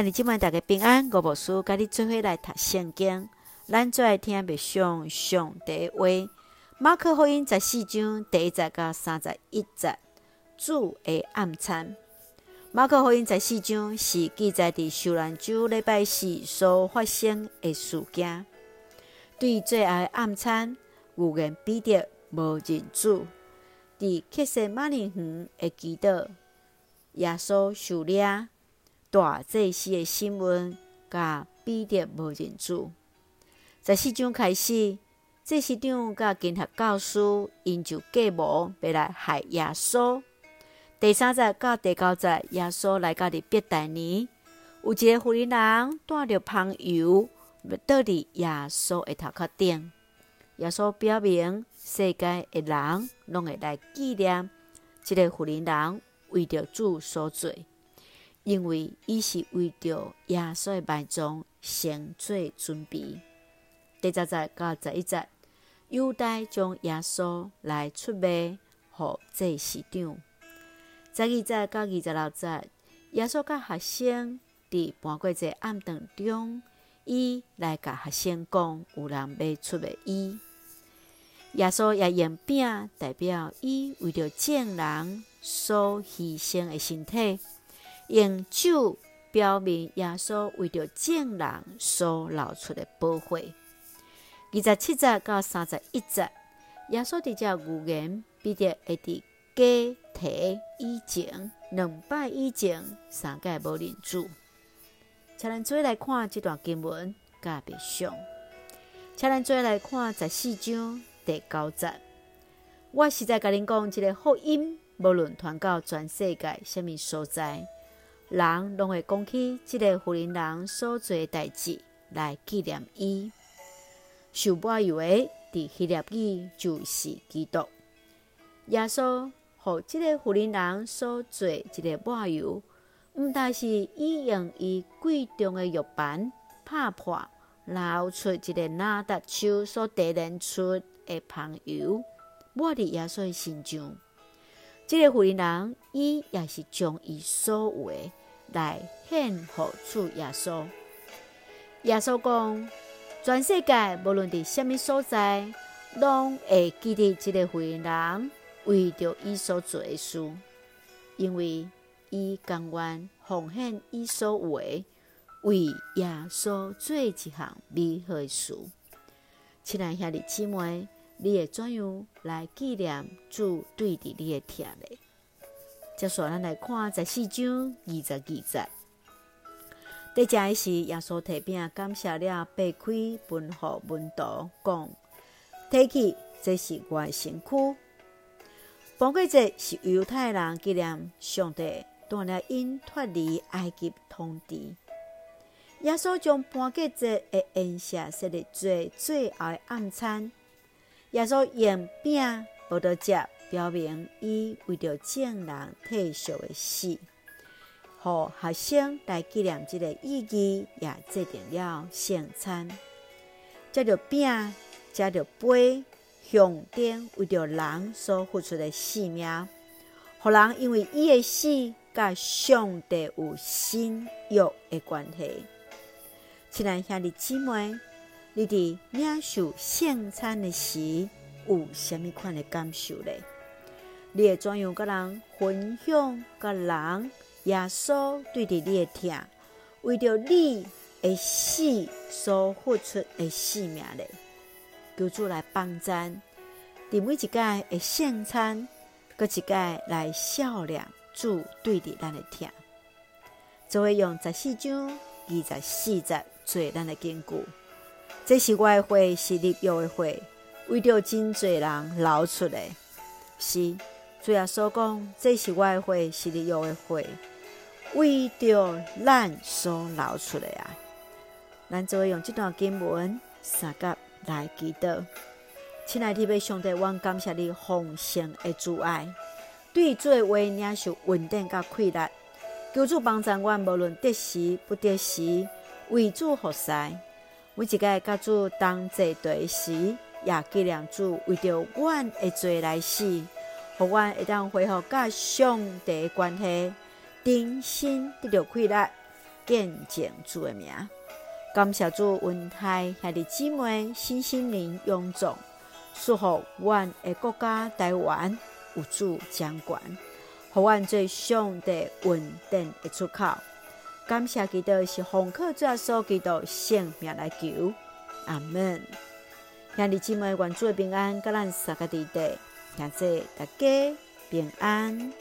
兄弟姊妹大家平安，我无事，甲你做伙来读圣经。咱最爱听的上上帝话。马可福音十四章第一节到三十一节，主的暗餐。马可福音十四章是记载伫受难周礼拜四所发生的事件。对最后的暗餐，有言彼得无认主，伫客西马尼园的祈祷，耶稣受了。大祭司的新闻，甲彼得无认主。十四章开始，祭司长甲监学教师因就计谋要来害耶稣。第三节到第九节，耶稣来到伫伯大尼，有一个妇人人带着香油，要倒伫耶稣的头壳顶。耶稣表明，世界的人拢会来纪念这个妇人人为着主所做。因为伊是为着耶稣的埋葬先做准备。第十节到十一节，犹大将耶稣来出卖，予祭司长。十二节到二十六节，耶稣甲学生伫半过节暗顿中，伊来甲学生讲，有人要出卖伊。耶稣也用饼代表伊为着众人所牺牲的身体。用酒表明耶稣为着众人所流出的宝血。二十七节到三十一节，耶稣伫遮预言，必定会伫假提以前两摆以前三界无认主。请咱做来看这段经文，甲别上。请咱做来看十四章第九节。我实在甲恁讲，这个福音无论传到全世界什么所在。人拢会讲起这个妇人人所做诶代志来纪念伊。受抹油的，伫希腊语就是基督。耶稣和这个妇人人所做这个抹油，毋但是伊用伊贵重的玉盘拍破，流出一个拿达树所提炼出的香油，抹伫耶稣的身上。这个妇人人，伊也是将伊所有的。来献给主耶稣。耶稣讲，全世界无论伫什么所在，拢会记得这个妇人为着伊所做的事，因为伊甘愿奉献伊所有的，为耶稣做一项美好的事。亲爱兄弟姊妹，你会怎样来纪念主对伫你的疼呢？接续咱来看十四章二十二节。第一是耶稣提饼感谢了，擘开分予门徒，讲：提起，这是我的身躯。逾越节是犹太人纪念上帝带领因脱离埃及统治。耶稣将逾越节的宴席设立做最后的暗餐。耶稣用饼无得食。表明伊为着众人退休的死，互学生来纪念这个意义，也制定了圣餐。食着饼，食着杯，象征为着人所付出的性命，互人因为伊的死，甲上帝有新约的关系。亲爱兄弟姊妹，你伫领受圣餐的时，有啥物款的感受呢？你会怎样甲人分享？甲人耶稣对伫你的疼，为着你的死所付出的性命嘞？求主来帮咱，伫每一届的圣餐，搁一届来笑脸主对伫咱的疼。就会用十四章二十四节做咱的根据。这是我的血，是立约的会，为着真济人流出的，是。主耶稣讲，这是我的血，是你用的血，为着咱所流出来啊！咱就会用这段经文三甲来祈祷。亲爱的弟兄上帝，我感谢你丰盛的主爱，对主的话领受稳定甲快乐。求主帮助我，无论得时不得时，为主服侍。每一个甲主同齐对时，也纪念主为着阮的罪来死。互阮会当恢复甲上帝的关系，重新得到快乐，见证主的名。感谢主恩待兄弟姊妹，身心灵勇壮，祝福阮的国家台湾有主掌管，互阮做上帝稳定的出口。感谢基督是奉靠主耶稣基督性命来求，阿门。兄弟姊妹，愿主的平安，甲咱三个弟弟，现在大家平安。